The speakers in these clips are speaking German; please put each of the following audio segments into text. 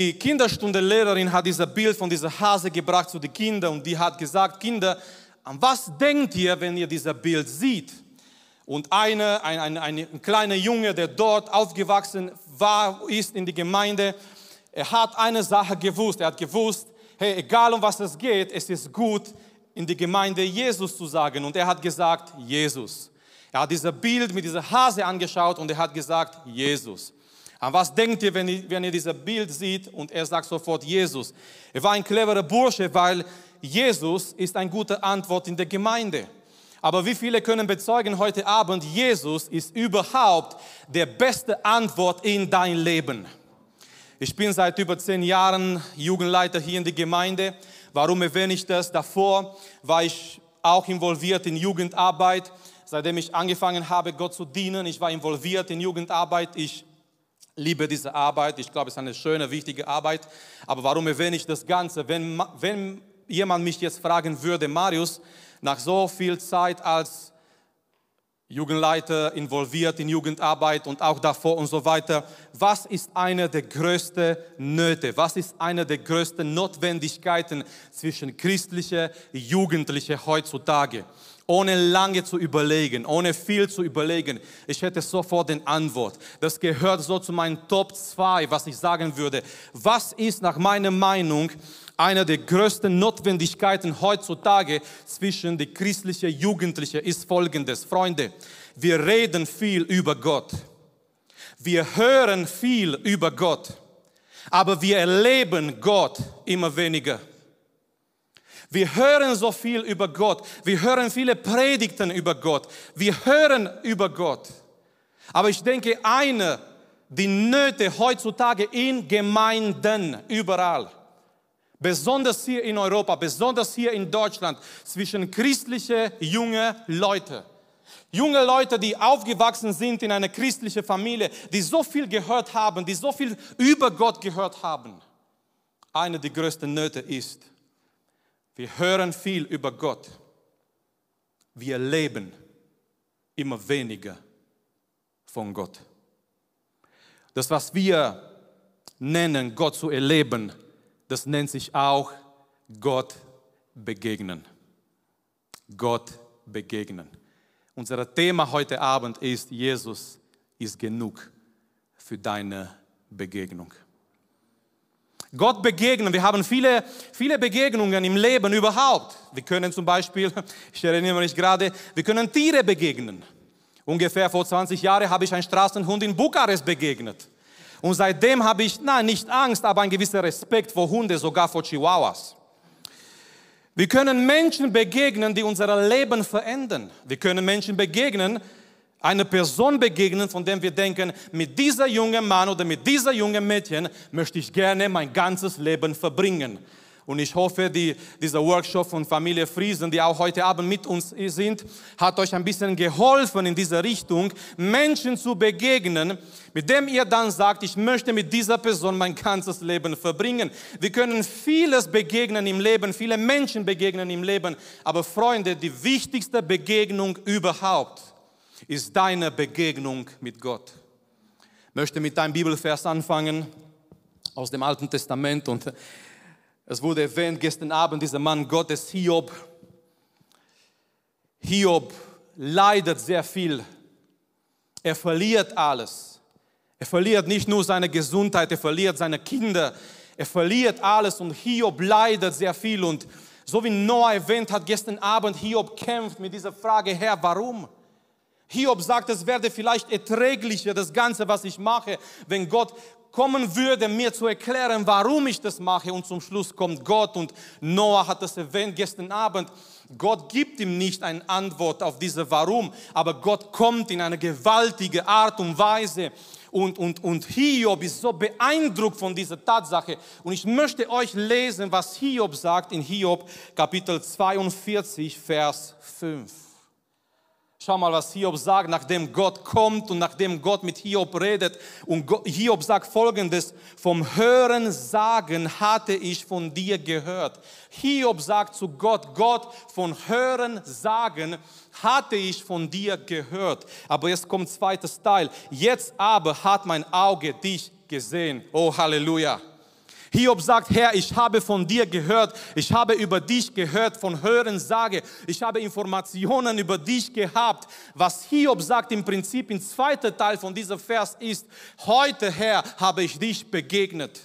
Die Kinderstundenlehrerin hat dieses Bild von dieser Hase gebracht zu den Kindern und die hat gesagt, Kinder, an was denkt ihr, wenn ihr dieses Bild seht? Und eine, ein, ein, ein kleiner Junge, der dort aufgewachsen war, ist in die Gemeinde, er hat eine Sache gewusst. Er hat gewusst, hey, egal um was es geht, es ist gut, in die Gemeinde Jesus zu sagen. Und er hat gesagt, Jesus. Er hat dieses Bild mit dieser Hase angeschaut und er hat gesagt, Jesus. An was denkt ihr, wenn ihr, wenn ihr dieses Bild seht? Und er sagt sofort Jesus. Er war ein cleverer Bursche, weil Jesus ist eine gute Antwort in der Gemeinde. Aber wie viele können bezeugen heute Abend, Jesus ist überhaupt der beste Antwort in dein Leben. Ich bin seit über zehn Jahren Jugendleiter hier in der Gemeinde. Warum erwähne ich das? Davor war ich auch involviert in Jugendarbeit. Seitdem ich angefangen habe, Gott zu dienen, ich war involviert in Jugendarbeit. Ich liebe diese Arbeit. Ich glaube, es ist eine schöne, wichtige Arbeit. Aber warum erwähne ich das Ganze? Wenn, wenn jemand mich jetzt fragen würde, Marius, nach so viel Zeit als Jugendleiter involviert in Jugendarbeit und auch davor und so weiter. Was ist eine der größten Nöte? Was ist eine der größten Notwendigkeiten zwischen christlichen Jugendlichen heutzutage? Ohne lange zu überlegen, ohne viel zu überlegen. Ich hätte sofort den Antwort. Das gehört so zu meinen Top 2, was ich sagen würde. Was ist nach meiner Meinung eine der größten Notwendigkeiten heutzutage zwischen die christlichen Jugendlichen ist folgendes. Freunde, wir reden viel über Gott. Wir hören viel über Gott. Aber wir erleben Gott immer weniger. Wir hören so viel über Gott. Wir hören viele Predigten über Gott. Wir hören über Gott. Aber ich denke, eine, die Nöte heutzutage in Gemeinden überall, besonders hier in Europa, besonders hier in Deutschland, zwischen christliche junge Leute, junge Leute, die aufgewachsen sind in einer christlichen Familie, die so viel gehört haben, die so viel über Gott gehört haben. Eine der größten Nöte ist, wir hören viel über Gott. Wir leben immer weniger von Gott. Das, was wir nennen, Gott zu erleben, das nennt sich auch Gott begegnen. Gott begegnen. Unser Thema heute Abend ist, Jesus ist genug für deine Begegnung. Gott begegnen. Wir haben viele, viele Begegnungen im Leben überhaupt. Wir können zum Beispiel, ich erinnere mich gerade, wir können Tiere begegnen. Ungefähr vor 20 Jahren habe ich einen Straßenhund in Bukarest begegnet. Und seitdem habe ich, nein, nicht Angst, aber einen gewissen Respekt vor Hunden, sogar vor Chihuahuas. Wir können Menschen begegnen, die unser Leben verändern. Wir können Menschen begegnen, eine Person begegnen, von der wir denken, mit dieser jungen Mann oder mit dieser jungen Mädchen möchte ich gerne mein ganzes Leben verbringen. Und ich hoffe, die, dieser Workshop von Familie Friesen, die auch heute Abend mit uns sind, hat euch ein bisschen geholfen in dieser Richtung, Menschen zu begegnen, mit dem ihr dann sagt, ich möchte mit dieser Person mein ganzes Leben verbringen. Wir können vieles begegnen im Leben, viele Menschen begegnen im Leben, aber Freunde, die wichtigste Begegnung überhaupt ist deine Begegnung mit Gott. Ich möchte mit deinem Bibelvers anfangen aus dem Alten Testament und es wurde erwähnt gestern Abend dieser Mann Gottes Hiob. Hiob leidet sehr viel. Er verliert alles. Er verliert nicht nur seine Gesundheit, er verliert seine Kinder, er verliert alles und Hiob leidet sehr viel und so wie Noah erwähnt hat gestern Abend, Hiob kämpft mit dieser Frage, Herr, warum? Hiob sagt, es werde vielleicht erträglicher, das Ganze, was ich mache, wenn Gott kommen würde, mir zu erklären, warum ich das mache. Und zum Schluss kommt Gott und Noah hat das erwähnt gestern Abend. Gott gibt ihm nicht eine Antwort auf diese Warum, aber Gott kommt in eine gewaltige Art und Weise. Und, und, und Hiob ist so beeindruckt von dieser Tatsache. Und ich möchte euch lesen, was Hiob sagt in Hiob Kapitel 42, Vers 5. Schau mal, was Hiob sagt, nachdem Gott kommt und nachdem Gott mit Hiob redet. Und Hiob sagt folgendes, vom Hören sagen hatte ich von dir gehört. Hiob sagt zu Gott, Gott, von Hören sagen hatte ich von dir gehört. Aber jetzt kommt zweites Teil. Jetzt aber hat mein Auge dich gesehen. Oh Halleluja. Hiob sagt, Herr, ich habe von dir gehört, ich habe über dich gehört, von Hören sage, ich habe Informationen über dich gehabt. Was Hiob sagt im Prinzip im zweiten Teil von diesem Vers ist, heute, Herr, habe ich dich begegnet.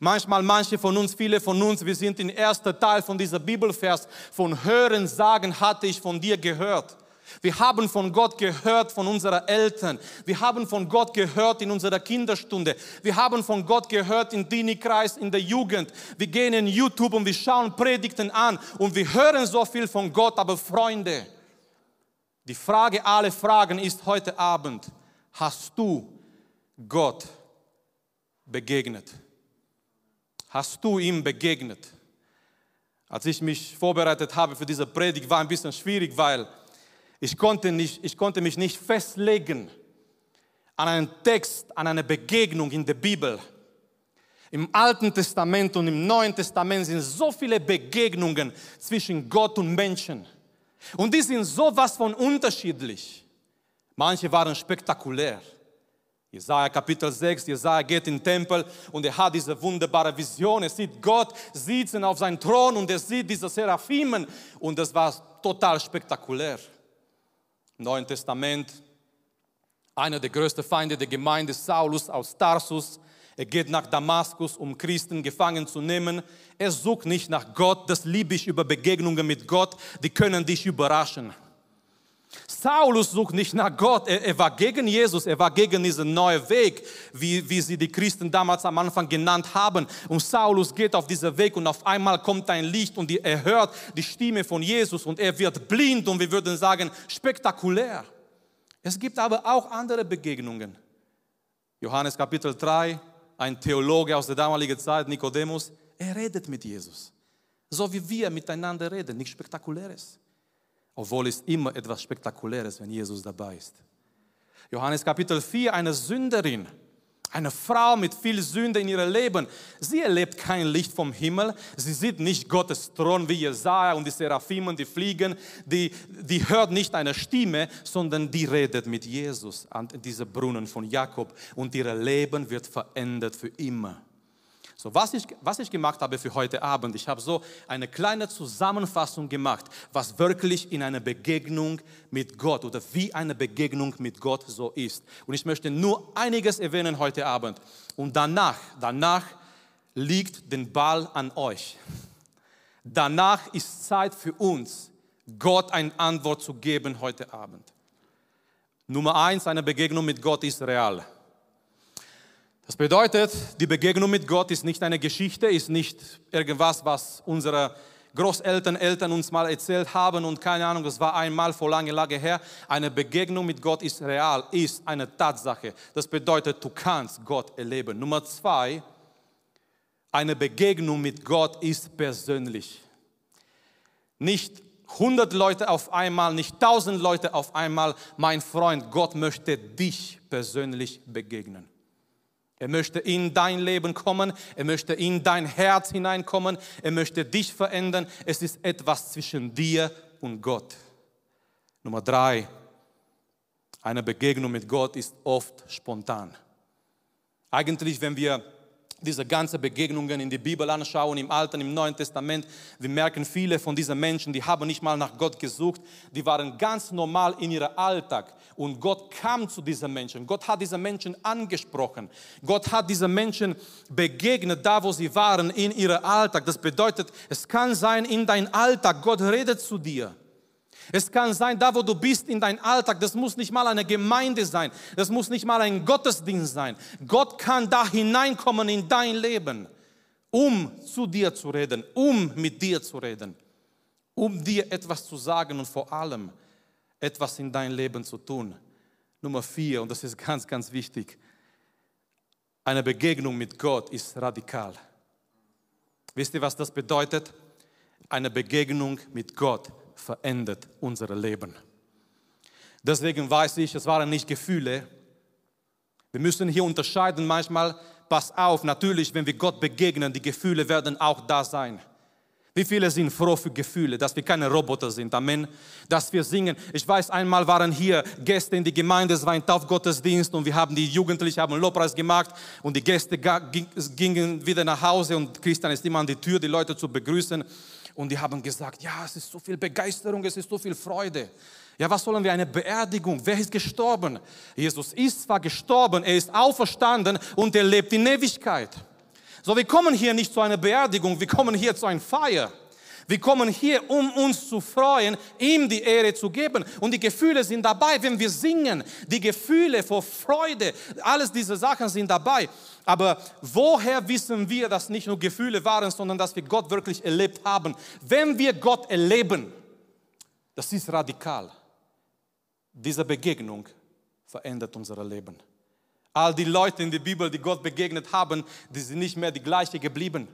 Manchmal, manche von uns, viele von uns, wir sind im ersten Teil von dieser Bibelvers, von Hören sagen hatte ich von dir gehört. Wir haben von Gott gehört, von unseren Eltern. Wir haben von Gott gehört in unserer Kinderstunde. Wir haben von Gott gehört im Dini-Kreis, in der Jugend. Wir gehen in YouTube und wir schauen Predigten an und wir hören so viel von Gott. Aber Freunde, die Frage aller Fragen ist heute Abend, hast du Gott begegnet? Hast du ihm begegnet? Als ich mich vorbereitet habe für diese Predigt, war ein bisschen schwierig, weil ich konnte, nicht, ich konnte mich nicht festlegen an einen Text, an eine Begegnung in der Bibel. Im Alten Testament und im Neuen Testament sind so viele Begegnungen zwischen Gott und Menschen. Und die sind sowas von unterschiedlich. Manche waren spektakulär. Jesaja Kapitel 6, Jesaja geht in den Tempel und er hat diese wunderbare Vision. Er sieht Gott sitzen auf seinem Thron und er sieht diese Seraphimen und das war total spektakulär. Neuen Testament, einer der größten Feinde der Gemeinde, Saulus aus Tarsus. Er geht nach Damaskus, um Christen gefangen zu nehmen. Er sucht nicht nach Gott, das liebe ich über Begegnungen mit Gott, die können dich überraschen. Saulus sucht nicht nach Gott, er, er, war gegen Jesus, er war gegen diesen neuen Weg, wie, wie sie die Christen damals am Anfang genannt haben. Und Saulus geht auf diesen Weg und auf einmal kommt ein Licht und die, er hört die Stimme von Jesus und er wird blind und wir würden sagen spektakulär. Es gibt aber auch andere Begegnungen. Johannes Kapitel 3, ein Theologe aus der damaligen Zeit, Nikodemus, er redet mit Jesus. So wie wir miteinander reden, nichts Spektakuläres. Obwohl es immer etwas Spektakuläres, wenn Jesus dabei ist. Johannes Kapitel 4, eine Sünderin, eine Frau mit viel Sünde in ihrem Leben. Sie erlebt kein Licht vom Himmel. Sie sieht nicht Gottes Thron wie Jesaja und die Seraphimen, die fliegen. Die, die hört nicht eine Stimme, sondern die redet mit Jesus an diesem Brunnen von Jakob. Und ihr Leben wird verändert für immer. So, was ich, was ich gemacht habe für heute Abend, ich habe so eine kleine Zusammenfassung gemacht, was wirklich in einer Begegnung mit Gott oder wie eine Begegnung mit Gott so ist. Und ich möchte nur einiges erwähnen heute Abend. Und danach, danach liegt den Ball an euch. Danach ist Zeit für uns, Gott eine Antwort zu geben heute Abend. Nummer eins, eine Begegnung mit Gott ist real. Das bedeutet, die Begegnung mit Gott ist nicht eine Geschichte, ist nicht irgendwas, was unsere Großeltern, Eltern uns mal erzählt haben und keine Ahnung, das war einmal vor lange, lange her. Eine Begegnung mit Gott ist real, ist eine Tatsache. Das bedeutet, du kannst Gott erleben. Nummer zwei, eine Begegnung mit Gott ist persönlich. Nicht 100 Leute auf einmal, nicht 1000 Leute auf einmal. Mein Freund, Gott möchte dich persönlich begegnen. Er möchte in dein Leben kommen, er möchte in dein Herz hineinkommen, er möchte dich verändern. Es ist etwas zwischen dir und Gott. Nummer drei, eine Begegnung mit Gott ist oft spontan. Eigentlich, wenn wir diese ganzen Begegnungen in die Bibel anschauen, im Alten, im Neuen Testament, wir merken, viele von diesen Menschen, die haben nicht mal nach Gott gesucht, die waren ganz normal in ihrem Alltag. Und Gott kam zu diesen Menschen. Gott hat diese Menschen angesprochen. Gott hat diese Menschen begegnet, da wo sie waren, in ihrem Alltag. Das bedeutet, es kann sein, in dein Alltag, Gott redet zu dir. Es kann sein, da wo du bist in deinem Alltag, das muss nicht mal eine Gemeinde sein, das muss nicht mal ein Gottesdienst sein. Gott kann da hineinkommen in dein Leben, um zu dir zu reden, um mit dir zu reden, um dir etwas zu sagen und vor allem etwas in dein Leben zu tun. Nummer vier, und das ist ganz, ganz wichtig, eine Begegnung mit Gott ist radikal. Wisst ihr, was das bedeutet? Eine Begegnung mit Gott verändert unser Leben. Deswegen weiß ich, es waren nicht Gefühle. Wir müssen hier unterscheiden manchmal, pass auf, natürlich, wenn wir Gott begegnen, die Gefühle werden auch da sein. Wie viele sind froh für Gefühle, dass wir keine Roboter sind, Amen. Dass wir singen. Ich weiß, einmal waren hier Gäste in die Gemeinde, es war ein Taufgottesdienst und wir haben die Jugendlichen haben Lobpreis gemacht und die Gäste gingen wieder nach Hause und Christian ist immer an die Tür, die Leute zu begrüßen und die haben gesagt, ja, es ist so viel Begeisterung, es ist so viel Freude. Ja, was sollen wir? Eine Beerdigung. Wer ist gestorben? Jesus ist zwar gestorben, er ist auferstanden und er lebt in Ewigkeit. So, wir kommen hier nicht zu einer Beerdigung, wir kommen hier zu einer Feier. Wir kommen hier, um uns zu freuen, ihm die Ehre zu geben. Und die Gefühle sind dabei, wenn wir singen. Die Gefühle vor Freude, alles diese Sachen sind dabei. Aber woher wissen wir, dass nicht nur Gefühle waren, sondern dass wir Gott wirklich erlebt haben? Wenn wir Gott erleben, das ist radikal. Diese Begegnung verändert unser Leben. All die Leute in der Bibel, die Gott begegnet haben, die sind nicht mehr die gleiche geblieben.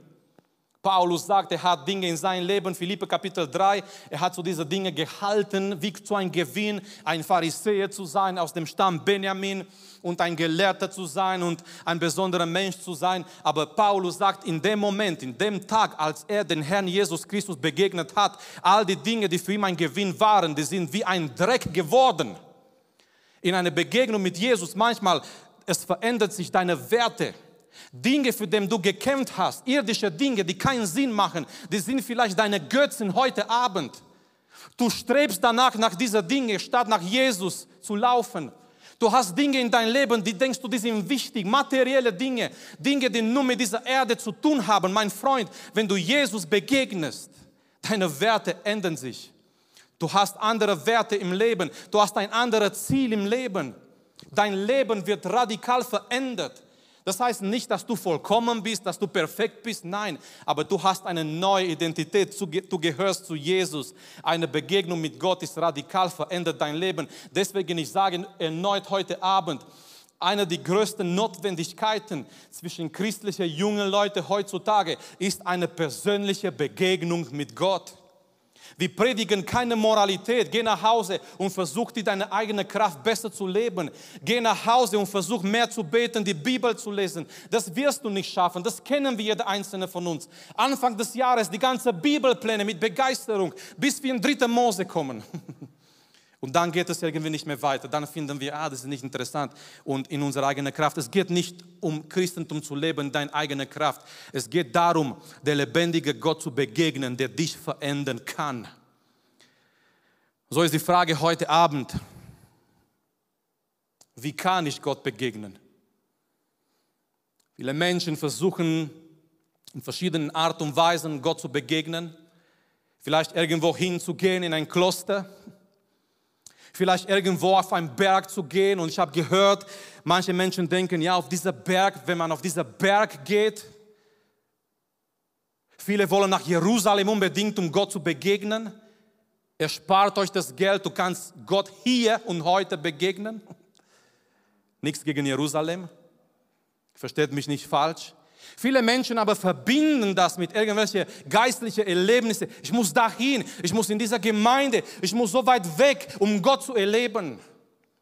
Paulus sagt, er hat Dinge in seinem Leben, Philippe Kapitel 3, er hat zu diese Dinge gehalten, wie zu einem Gewinn, ein Pharisäer zu sein aus dem Stamm Benjamin und ein Gelehrter zu sein und ein besonderer Mensch zu sein. Aber Paulus sagt, in dem Moment, in dem Tag, als er den Herrn Jesus Christus begegnet hat, all die Dinge, die für ihn ein Gewinn waren, die sind wie ein Dreck geworden. In einer Begegnung mit Jesus manchmal es verändert sich deine Werte. Dinge, für die du gekämpft hast, irdische Dinge, die keinen Sinn machen, die sind vielleicht deine Götzen heute Abend. Du strebst danach, nach dieser Dinge, statt nach Jesus zu laufen. Du hast Dinge in deinem Leben, die denkst du, die sind wichtig, materielle Dinge, Dinge, die nur mit dieser Erde zu tun haben. Mein Freund, wenn du Jesus begegnest, deine Werte ändern sich. Du hast andere Werte im Leben, du hast ein anderes Ziel im Leben. Dein Leben wird radikal verändert. Das heißt nicht, dass du vollkommen bist, dass du perfekt bist, nein, aber du hast eine neue Identität, du gehörst zu Jesus. Eine Begegnung mit Gott ist radikal, verändert dein Leben. Deswegen ich sage erneut heute Abend, eine der größten Notwendigkeiten zwischen christlichen jungen Leuten heutzutage ist eine persönliche Begegnung mit Gott. Wir predigen keine Moralität. Geh nach Hause und versuch dir deine eigene Kraft besser zu leben. Geh nach Hause und versuch mehr zu beten, die Bibel zu lesen. Das wirst du nicht schaffen. Das kennen wir jeder einzelne von uns. Anfang des Jahres die ganze Bibelpläne mit Begeisterung, bis wir in dritte Mose kommen. Und dann geht es irgendwie nicht mehr weiter. Dann finden wir, ah, das ist nicht interessant. Und in unserer eigenen Kraft. Es geht nicht um Christentum zu leben, deine eigene Kraft. Es geht darum, der lebendige Gott zu begegnen, der dich verändern kann. So ist die Frage heute Abend. Wie kann ich Gott begegnen? Viele Menschen versuchen in verschiedenen Art und Weisen Gott zu begegnen. Vielleicht irgendwo hinzugehen in ein Kloster vielleicht irgendwo auf einen Berg zu gehen. Und ich habe gehört, manche Menschen denken, ja, auf dieser Berg, wenn man auf dieser Berg geht, viele wollen nach Jerusalem unbedingt, um Gott zu begegnen. Erspart euch das Geld, du kannst Gott hier und heute begegnen. Nichts gegen Jerusalem. Versteht mich nicht falsch. Viele Menschen aber verbinden das mit irgendwelchen geistlichen Erlebnissen. Ich muss dahin, ich muss in dieser Gemeinde, ich muss so weit weg, um Gott zu erleben.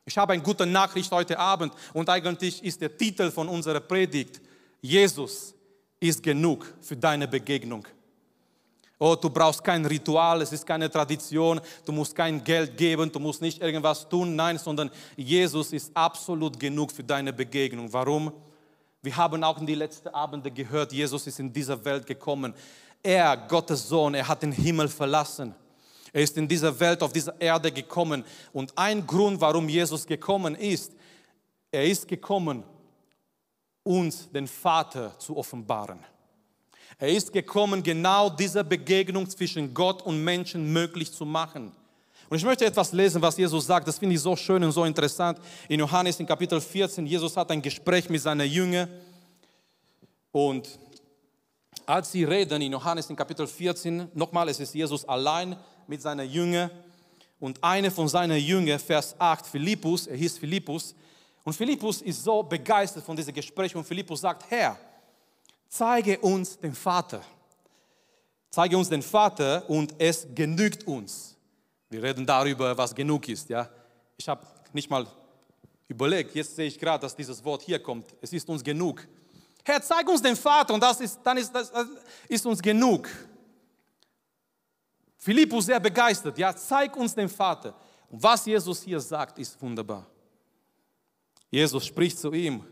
Ich habe eine gute Nachricht heute Abend und eigentlich ist der Titel von unserer Predigt, Jesus ist genug für deine Begegnung. Oh, du brauchst kein Ritual, es ist keine Tradition, du musst kein Geld geben, du musst nicht irgendwas tun, nein, sondern Jesus ist absolut genug für deine Begegnung. Warum? Wir haben auch in die letzten Abende gehört, Jesus ist in dieser Welt gekommen. Er, Gottes Sohn, er hat den Himmel verlassen. Er ist in dieser Welt, auf dieser Erde gekommen. Und ein Grund, warum Jesus gekommen ist, er ist gekommen, uns den Vater zu offenbaren. Er ist gekommen, genau diese Begegnung zwischen Gott und Menschen möglich zu machen. Und ich möchte etwas lesen, was Jesus sagt. Das finde ich so schön und so interessant. In Johannes in Kapitel 14, Jesus hat ein Gespräch mit seinen Jüngern. Und als sie reden in Johannes in Kapitel 14, nochmal, es ist Jesus allein mit seinen Jüngern. Und einer von seinen Jüngern, Vers 8, Philippus, er hieß Philippus. Und Philippus ist so begeistert von diesem Gespräch. Und Philippus sagt, Herr, zeige uns den Vater. Zeige uns den Vater und es genügt uns. Wir reden darüber, was genug ist. Ja? Ich habe nicht mal überlegt, jetzt sehe ich gerade, dass dieses Wort hier kommt. Es ist uns genug. Herr, zeig uns den Vater und das ist, dann ist, das ist uns genug. Philippus sehr begeistert, ja, zeig uns den Vater. Und was Jesus hier sagt, ist wunderbar. Jesus spricht zu ihm,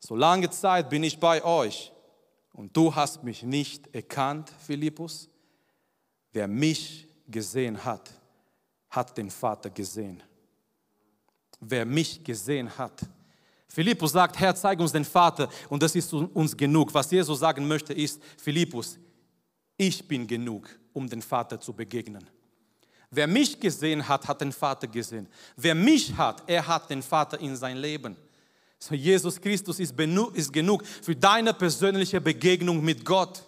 so lange Zeit bin ich bei euch und du hast mich nicht erkannt, Philippus. Wer mich gesehen hat, hat den Vater gesehen. Wer mich gesehen hat. Philippus sagt, Herr, zeig uns den Vater und das ist uns genug. Was Jesus sagen möchte ist, Philippus, ich bin genug, um den Vater zu begegnen. Wer mich gesehen hat, hat den Vater gesehen. Wer mich hat, er hat den Vater in sein Leben. So Jesus Christus ist, ist genug für deine persönliche Begegnung mit Gott.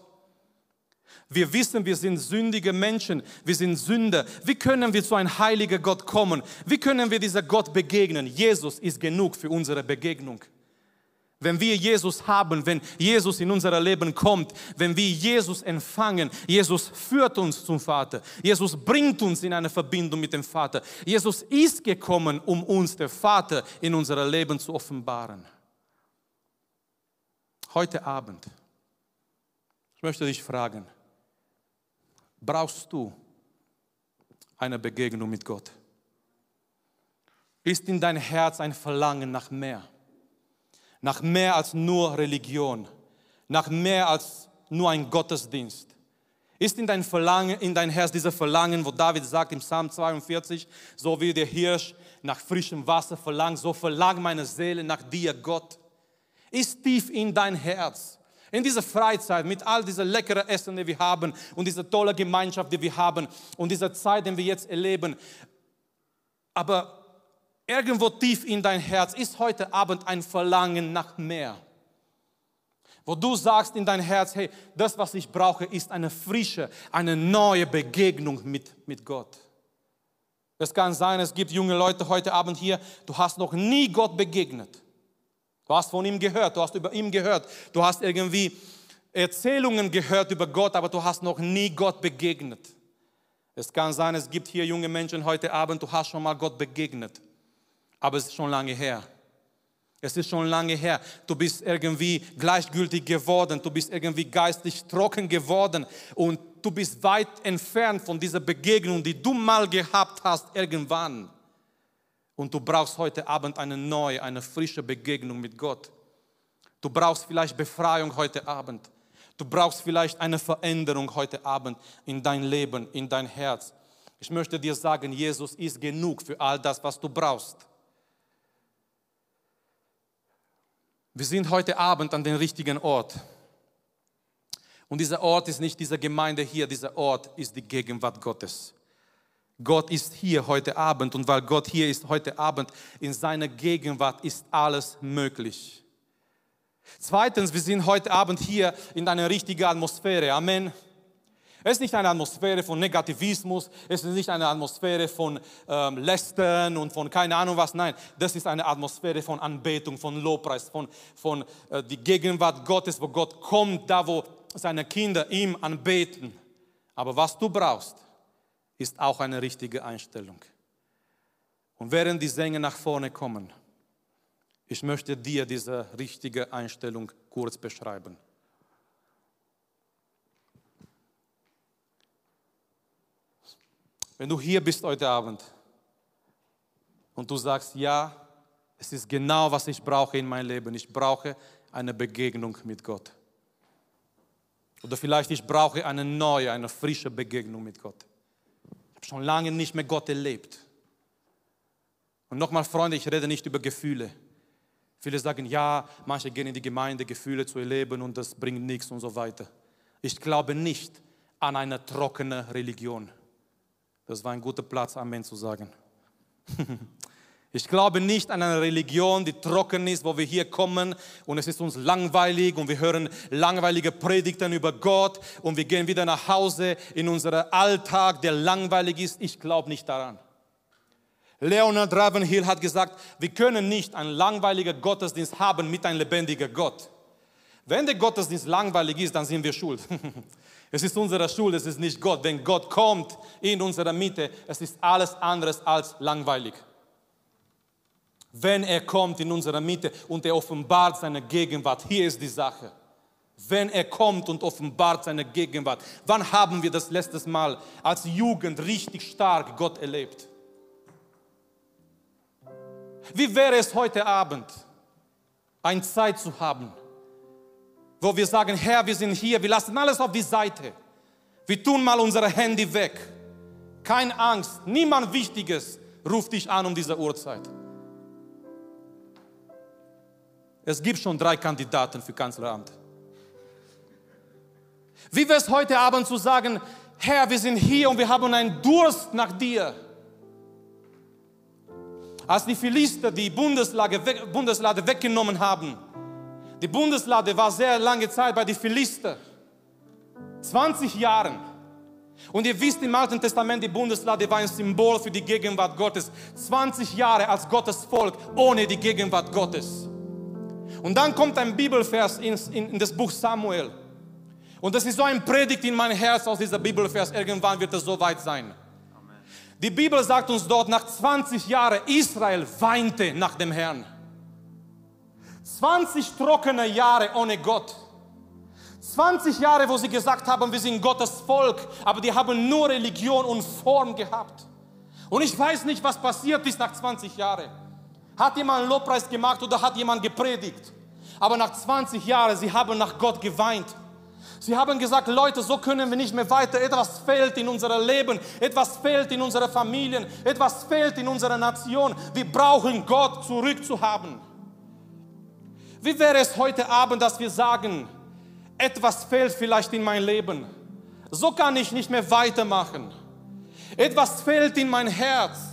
Wir wissen, wir sind sündige Menschen, wir sind Sünder. Wie können wir zu einem heiligen Gott kommen? Wie können wir dieser Gott begegnen? Jesus ist genug für unsere Begegnung. Wenn wir Jesus haben, wenn Jesus in unser Leben kommt, wenn wir Jesus empfangen, Jesus führt uns zum Vater. Jesus bringt uns in eine Verbindung mit dem Vater. Jesus ist gekommen, um uns der Vater in unser Leben zu offenbaren. Heute Abend, ich möchte dich fragen, brauchst du eine Begegnung mit Gott? Ist in dein Herz ein Verlangen nach mehr? Nach mehr als nur Religion? Nach mehr als nur ein Gottesdienst? Ist in dein Verlangen, in dein Herz dieser Verlangen, wo David sagt im Psalm 42, so wie der Hirsch nach frischem Wasser verlangt, so verlangt meine Seele nach dir, Gott. Ist tief in dein Herz in dieser Freizeit mit all dieser leckeren Essen, die wir haben und dieser tolle Gemeinschaft, die wir haben und dieser Zeit, die wir jetzt erleben. Aber irgendwo tief in dein Herz ist heute Abend ein Verlangen nach mehr. Wo du sagst in dein Herz, hey, das, was ich brauche, ist eine frische, eine neue Begegnung mit, mit Gott. Es kann sein, es gibt junge Leute heute Abend hier, du hast noch nie Gott begegnet. Du hast von ihm gehört, du hast über ihn gehört, du hast irgendwie Erzählungen gehört über Gott, aber du hast noch nie Gott begegnet. Es kann sein, es gibt hier junge Menschen heute Abend, du hast schon mal Gott begegnet, aber es ist schon lange her. Es ist schon lange her. Du bist irgendwie gleichgültig geworden, du bist irgendwie geistlich trocken geworden und du bist weit entfernt von dieser Begegnung, die du mal gehabt hast irgendwann. Und du brauchst heute Abend eine neue, eine frische Begegnung mit Gott. Du brauchst vielleicht Befreiung heute Abend. Du brauchst vielleicht eine Veränderung heute Abend in dein Leben, in dein Herz. Ich möchte dir sagen, Jesus ist genug für all das, was du brauchst. Wir sind heute Abend an dem richtigen Ort. Und dieser Ort ist nicht diese Gemeinde hier, dieser Ort ist die Gegenwart Gottes. Gott ist hier heute Abend und weil Gott hier ist heute Abend, in seiner Gegenwart ist alles möglich. Zweitens, wir sind heute Abend hier in einer richtigen Atmosphäre. Amen. Es ist nicht eine Atmosphäre von Negativismus, es ist nicht eine Atmosphäre von ähm, Lästern und von keine Ahnung was. Nein, das ist eine Atmosphäre von Anbetung, von Lobpreis, von, von äh, die Gegenwart Gottes, wo Gott kommt, da wo seine Kinder ihm anbeten. Aber was du brauchst, ist auch eine richtige Einstellung. Und während die Sänger nach vorne kommen, ich möchte dir diese richtige Einstellung kurz beschreiben. Wenn du hier bist heute Abend und du sagst, ja, es ist genau, was ich brauche in meinem Leben. Ich brauche eine Begegnung mit Gott. Oder vielleicht ich brauche eine neue, eine frische Begegnung mit Gott schon lange nicht mehr Gott erlebt. Und nochmal, Freunde, ich rede nicht über Gefühle. Viele sagen, ja, manche gehen in die Gemeinde, Gefühle zu erleben und das bringt nichts und so weiter. Ich glaube nicht an eine trockene Religion. Das war ein guter Platz, Amen zu sagen. Ich glaube nicht an eine Religion, die trocken ist, wo wir hier kommen und es ist uns langweilig und wir hören langweilige Predigten über Gott und wir gehen wieder nach Hause in unseren Alltag, der langweilig ist. Ich glaube nicht daran. Leonard Ravenhill hat gesagt, wir können nicht einen langweiligen Gottesdienst haben mit einem lebendigen Gott. Wenn der Gottesdienst langweilig ist, dann sind wir schuld. Es ist unsere Schuld, es ist nicht Gott. Wenn Gott kommt in unserer Mitte, es ist alles anderes als langweilig wenn er kommt in unserer Mitte und er offenbart seine Gegenwart. Hier ist die Sache. wenn er kommt und offenbart seine Gegenwart. Wann haben wir das letztes Mal als Jugend richtig stark Gott erlebt? Wie wäre es heute Abend, eine Zeit zu haben, wo wir sagen, Herr, wir sind hier, wir lassen alles auf die Seite. Wir tun mal unser Handy weg. Keine Angst, niemand Wichtiges ruft dich an um diese Uhrzeit. Es gibt schon drei Kandidaten für Kanzleramt. Wie wäre es heute Abend zu sagen, Herr, wir sind hier und wir haben einen Durst nach dir. Als die Philister die Bundeslade, Bundeslade weggenommen haben, die Bundeslade war sehr lange Zeit bei den Philister, 20 Jahren. Und ihr wisst im Alten Testament, die Bundeslade war ein Symbol für die Gegenwart Gottes. 20 Jahre als Gottes Volk ohne die Gegenwart Gottes. Und dann kommt ein Bibelvers in, in, in das Buch Samuel. Und das ist so ein Predigt in mein Herz aus dieser Bibelvers. Irgendwann wird es so weit sein. Die Bibel sagt uns dort, nach 20 Jahren Israel weinte nach dem Herrn. 20 trockene Jahre ohne Gott. 20 Jahre, wo sie gesagt haben, wir sind Gottes Volk, aber die haben nur Religion und Form gehabt. Und ich weiß nicht, was passiert ist nach 20 Jahren. Hat jemand einen Lobpreis gemacht oder hat jemand gepredigt? Aber nach 20 Jahren, sie haben nach Gott geweint. Sie haben gesagt, Leute, so können wir nicht mehr weiter. Etwas fehlt in unserem Leben, etwas fehlt in unserer Familien, etwas fehlt in unserer Nation. Wir brauchen Gott zurückzuhaben. Wie wäre es heute Abend, dass wir sagen, etwas fehlt vielleicht in mein Leben. So kann ich nicht mehr weitermachen. Etwas fehlt in mein Herz.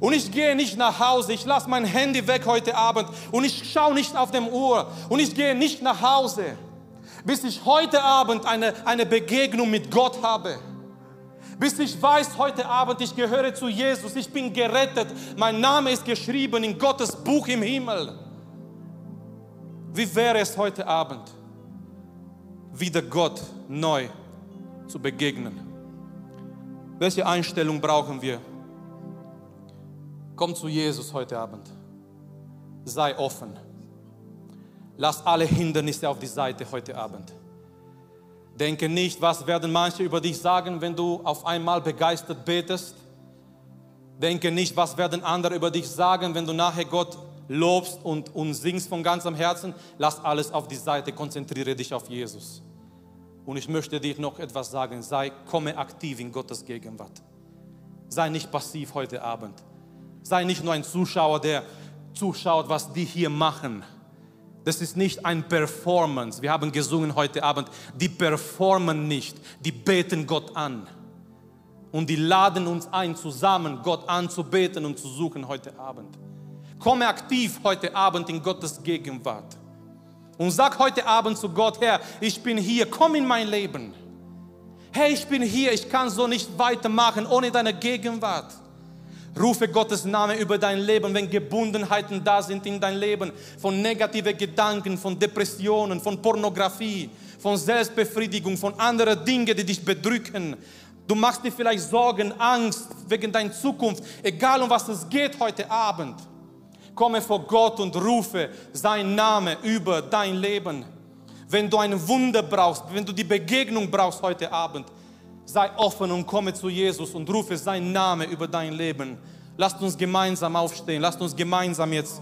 Und ich gehe nicht nach Hause, ich lasse mein Handy weg heute Abend und ich schaue nicht auf dem Uhr und ich gehe nicht nach Hause bis ich heute Abend eine, eine Begegnung mit Gott habe. Bis ich weiß, heute Abend, ich gehöre zu Jesus, ich bin gerettet, mein Name ist geschrieben in Gottes Buch im Himmel. Wie wäre es heute Abend, wieder Gott neu zu begegnen? Welche Einstellung brauchen wir? Komm zu Jesus heute Abend. Sei offen. Lass alle Hindernisse auf die Seite heute Abend. Denke nicht, was werden manche über dich sagen, wenn du auf einmal begeistert betest. Denke nicht, was werden andere über dich sagen, wenn du nachher Gott lobst und, und singst von ganzem Herzen. Lass alles auf die Seite, konzentriere dich auf Jesus. Und ich möchte dir noch etwas sagen, sei, komme aktiv in Gottes Gegenwart. Sei nicht passiv heute Abend. Sei nicht nur ein Zuschauer, der zuschaut, was die hier machen das ist nicht ein Performance. Wir haben gesungen heute Abend, die performen nicht, die beten Gott an. Und die laden uns ein, zusammen Gott anzubeten und zu suchen heute Abend. Komme aktiv heute Abend in Gottes Gegenwart. Und sag heute Abend zu Gott, Herr, ich bin hier, komm in mein Leben. Herr, ich bin hier, ich kann so nicht weitermachen ohne deine Gegenwart. Rufe Gottes Name über dein Leben, wenn Gebundenheiten da sind in dein Leben, von negativen Gedanken, von Depressionen, von Pornografie, von Selbstbefriedigung, von anderen Dingen, die dich bedrücken. Du machst dir vielleicht Sorgen, Angst wegen deiner Zukunft, egal um was es geht heute Abend. Komme vor Gott und rufe sein Name über dein Leben. Wenn du ein Wunder brauchst, wenn du die Begegnung brauchst heute Abend, sei offen und komme zu Jesus und rufe seinen Namen über dein Leben. Lasst uns gemeinsam aufstehen, lasst uns gemeinsam jetzt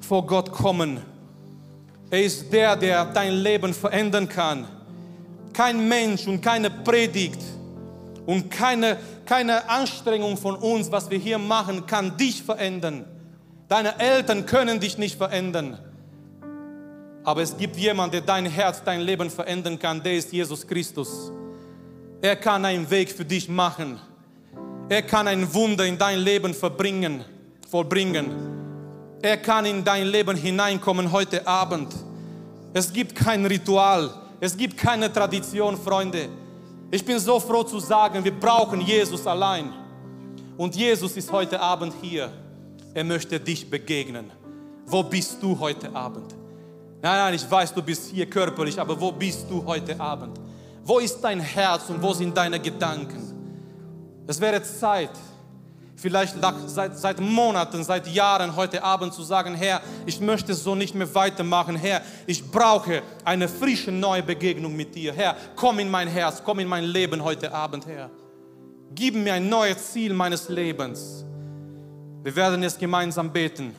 vor Gott kommen. Er ist der, der dein Leben verändern kann. Kein Mensch und keine Predigt und keine, keine Anstrengung von uns, was wir hier machen, kann dich verändern. Deine Eltern können dich nicht verändern. Aber es gibt jemanden, der dein Herz, dein Leben verändern kann. Der ist Jesus Christus. Er kann einen Weg für dich machen. Er kann ein Wunder in dein Leben verbringen, vollbringen. Er kann in dein Leben hineinkommen heute Abend. Es gibt kein Ritual, es gibt keine Tradition, Freunde. Ich bin so froh zu sagen, wir brauchen Jesus allein. Und Jesus ist heute Abend hier. Er möchte dich begegnen. Wo bist du heute Abend? Nein, nein, ich weiß, du bist hier körperlich, aber wo bist du heute Abend? Wo ist dein Herz und wo sind deine Gedanken? Es wäre Zeit, Vielleicht seit, seit Monaten, seit Jahren heute Abend zu sagen, Herr, ich möchte so nicht mehr weitermachen. Herr, ich brauche eine frische neue Begegnung mit dir. Herr, komm in mein Herz, komm in mein Leben heute Abend, Herr. Gib mir ein neues Ziel meines Lebens. Wir werden jetzt gemeinsam beten.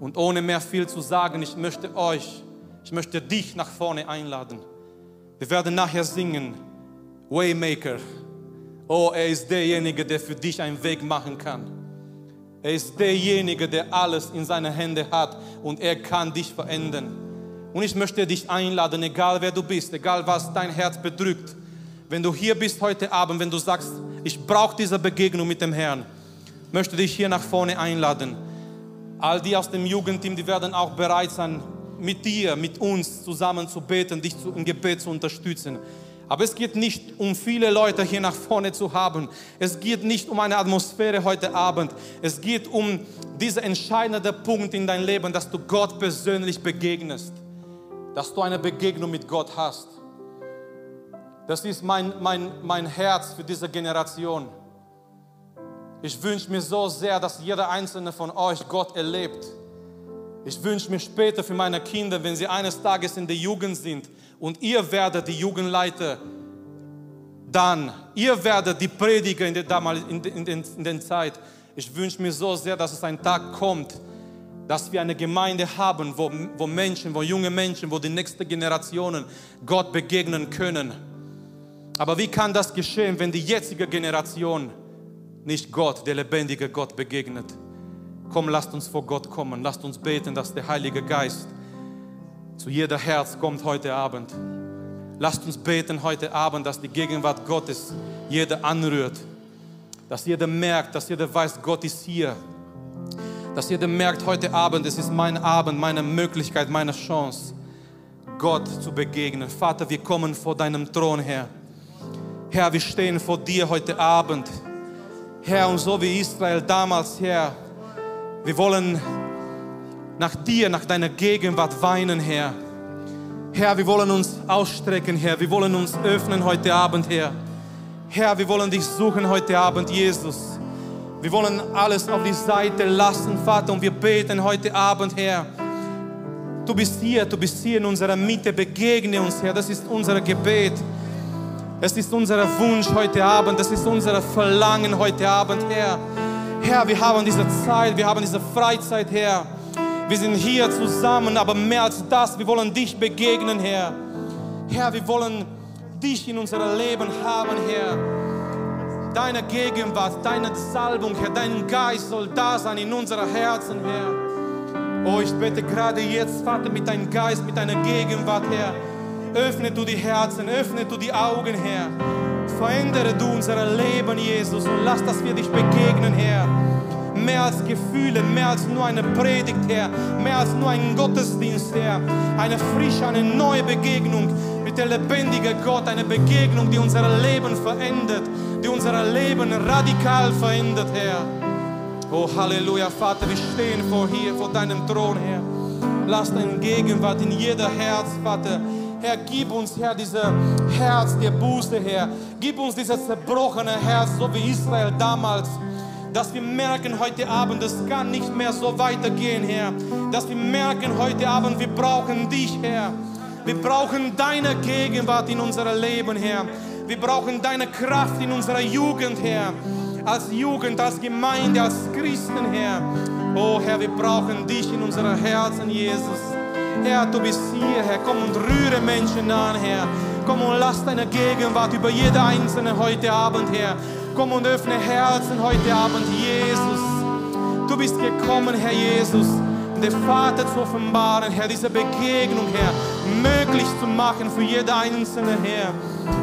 Und ohne mehr viel zu sagen, ich möchte euch, ich möchte dich nach vorne einladen. Wir werden nachher singen, Waymaker. Oh, er ist derjenige, der für dich einen Weg machen kann. Er ist derjenige, der alles in seinen Händen hat und er kann dich verändern. Und ich möchte dich einladen, egal wer du bist, egal was dein Herz bedrückt, wenn du hier bist heute Abend, wenn du sagst, ich brauche diese Begegnung mit dem Herrn, möchte dich hier nach vorne einladen. All die aus dem Jugendteam, die werden auch bereit sein, mit dir, mit uns zusammen zu beten, dich im Gebet zu unterstützen. Aber es geht nicht um viele Leute hier nach vorne zu haben. Es geht nicht um eine Atmosphäre heute Abend. Es geht um diesen entscheidenden Punkt in dein Leben, dass du Gott persönlich begegnest. Dass du eine Begegnung mit Gott hast. Das ist mein, mein, mein Herz für diese Generation. Ich wünsche mir so sehr, dass jeder einzelne von euch Gott erlebt. Ich wünsche mir später für meine Kinder, wenn sie eines Tages in der Jugend sind, und ihr werdet die Jugendleiter dann, ihr werdet die Prediger in der, in, in, in, in der Zeit. Ich wünsche mir so sehr, dass es ein Tag kommt, dass wir eine Gemeinde haben, wo, wo Menschen, wo junge Menschen, wo die nächsten Generationen Gott begegnen können. Aber wie kann das geschehen, wenn die jetzige Generation nicht Gott, der lebendige Gott, begegnet? Komm, lasst uns vor Gott kommen, lasst uns beten, dass der Heilige Geist zu jeder Herz kommt heute Abend. Lasst uns beten heute Abend, dass die Gegenwart Gottes jeder anrührt. Dass jeder merkt, dass jeder weiß, Gott ist hier. Dass jeder merkt heute Abend, es ist mein Abend, meine Möglichkeit, meine Chance, Gott zu begegnen. Vater, wir kommen vor deinem Thron, Herr. Herr, wir stehen vor dir heute Abend. Herr, und so wie Israel damals, Herr, wir wollen nach dir, nach deiner Gegenwart weinen, Herr. Herr, wir wollen uns ausstrecken, Herr. Wir wollen uns öffnen heute Abend, Herr. Herr, wir wollen dich suchen heute Abend, Jesus. Wir wollen alles auf die Seite lassen, Vater, und wir beten heute Abend, Herr. Du bist hier, du bist hier in unserer Mitte, begegne uns, Herr. Das ist unser Gebet. Es ist unser Wunsch heute Abend, das ist unser Verlangen heute Abend, Herr. Herr, wir haben diese Zeit, wir haben diese Freizeit, Herr. Wir sind hier zusammen, aber mehr als das, wir wollen dich begegnen, Herr. Herr, wir wollen dich in unser Leben haben, Herr. Deine Gegenwart, deine Salbung, Herr, dein Geist soll da sein in unseren Herzen, Herr. Oh, ich bete gerade jetzt, Vater, mit deinem Geist, mit deiner Gegenwart, Herr. Öffne du die Herzen, öffne du die Augen, Herr. Verändere du unser Leben, Jesus, und lass, dass wir dich begegnen, Herr mehr als Gefühle, mehr als nur eine Predigt, Herr, mehr als nur ein Gottesdienst, Herr. Eine frische, eine neue Begegnung mit der lebendigen Gott, eine Begegnung, die unser Leben verändert, die unser Leben radikal verändert, Herr. Oh Halleluja, Vater, wir stehen vor hier, vor deinem Thron, Herr. Lass deine Gegenwart in jeder Herz, Vater. Herr, gib uns, Herr, dieses Herz der Buße, Herr. Gib uns dieses zerbrochene Herz, so wie Israel damals dass wir merken heute Abend, es kann nicht mehr so weitergehen, Herr. Dass wir merken heute Abend, wir brauchen dich, Herr. Wir brauchen deine Gegenwart in unserem Leben, Herr. Wir brauchen deine Kraft in unserer Jugend, Herr. Als Jugend, als Gemeinde, als Christen, Herr. Oh Herr, wir brauchen dich in unseren Herzen, Jesus. Herr, du bist hier, Herr. Komm und rühre Menschen an, Herr. Komm und lass deine Gegenwart über jede Einzelne heute Abend, Herr. Komm und öffne Herzen heute Abend, Jesus. Du bist gekommen, Herr Jesus, um den Vater zu offenbaren, Herr, diese Begegnung, Herr, möglich zu machen für jede Einzelne, Herr.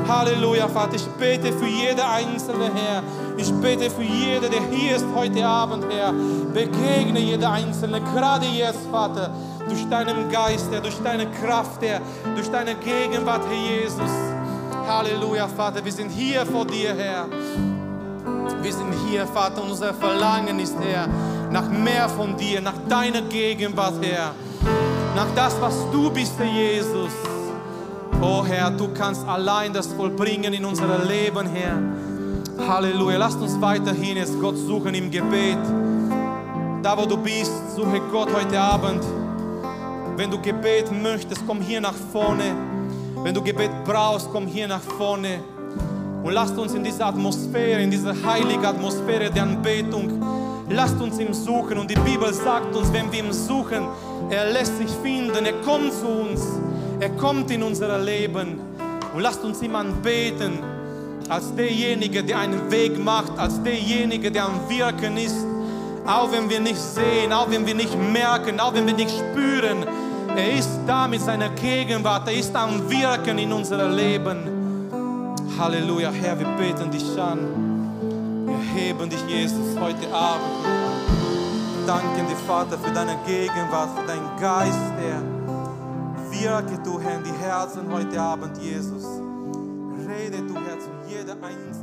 Halleluja, Vater. Ich bete für jede Einzelne, Herr. Ich bete für jede, der hier ist heute Abend, Herr. Begegne jede Einzelne, gerade jetzt, Vater, durch deinen Geist, Herr, durch deine Kraft, Herr, durch deine Gegenwart, Herr Jesus. Halleluja, Vater. Wir sind hier vor dir, Herr. Wir sind hier, Vater, unser Verlangen ist, Herr, nach mehr von dir, nach deiner Gegenwart, Herr. Nach das, was du bist, Herr Jesus. Oh Herr, du kannst allein das vollbringen in unserem Leben, Herr. Halleluja. Lasst uns weiterhin jetzt Gott suchen im Gebet. Da, wo du bist, suche Gott heute Abend. Wenn du Gebet möchtest, komm hier nach vorne. Wenn du Gebet brauchst, komm hier nach vorne. Und lasst uns in dieser Atmosphäre, in dieser heiligen Atmosphäre der Anbetung, lasst uns ihm suchen. Und die Bibel sagt uns, wenn wir ihn suchen, er lässt sich finden, er kommt zu uns, er kommt in unser Leben. Und lasst uns ihm anbeten, als derjenige, der einen Weg macht, als derjenige, der am Wirken ist. Auch wenn wir nicht sehen, auch wenn wir nicht merken, auch wenn wir nicht spüren, er ist da mit seiner Gegenwart, er ist am Wirken in unserem Leben. Halleluja, Herr, wir beten dich an. Wir heben dich, Jesus, heute Abend. Danken dir, Vater, für deine Gegenwart, für deinen Geist, Herr. Wirke du, Herr, in die Herzen heute Abend, Jesus. Rede du, Herr, zu jeder einzelnen.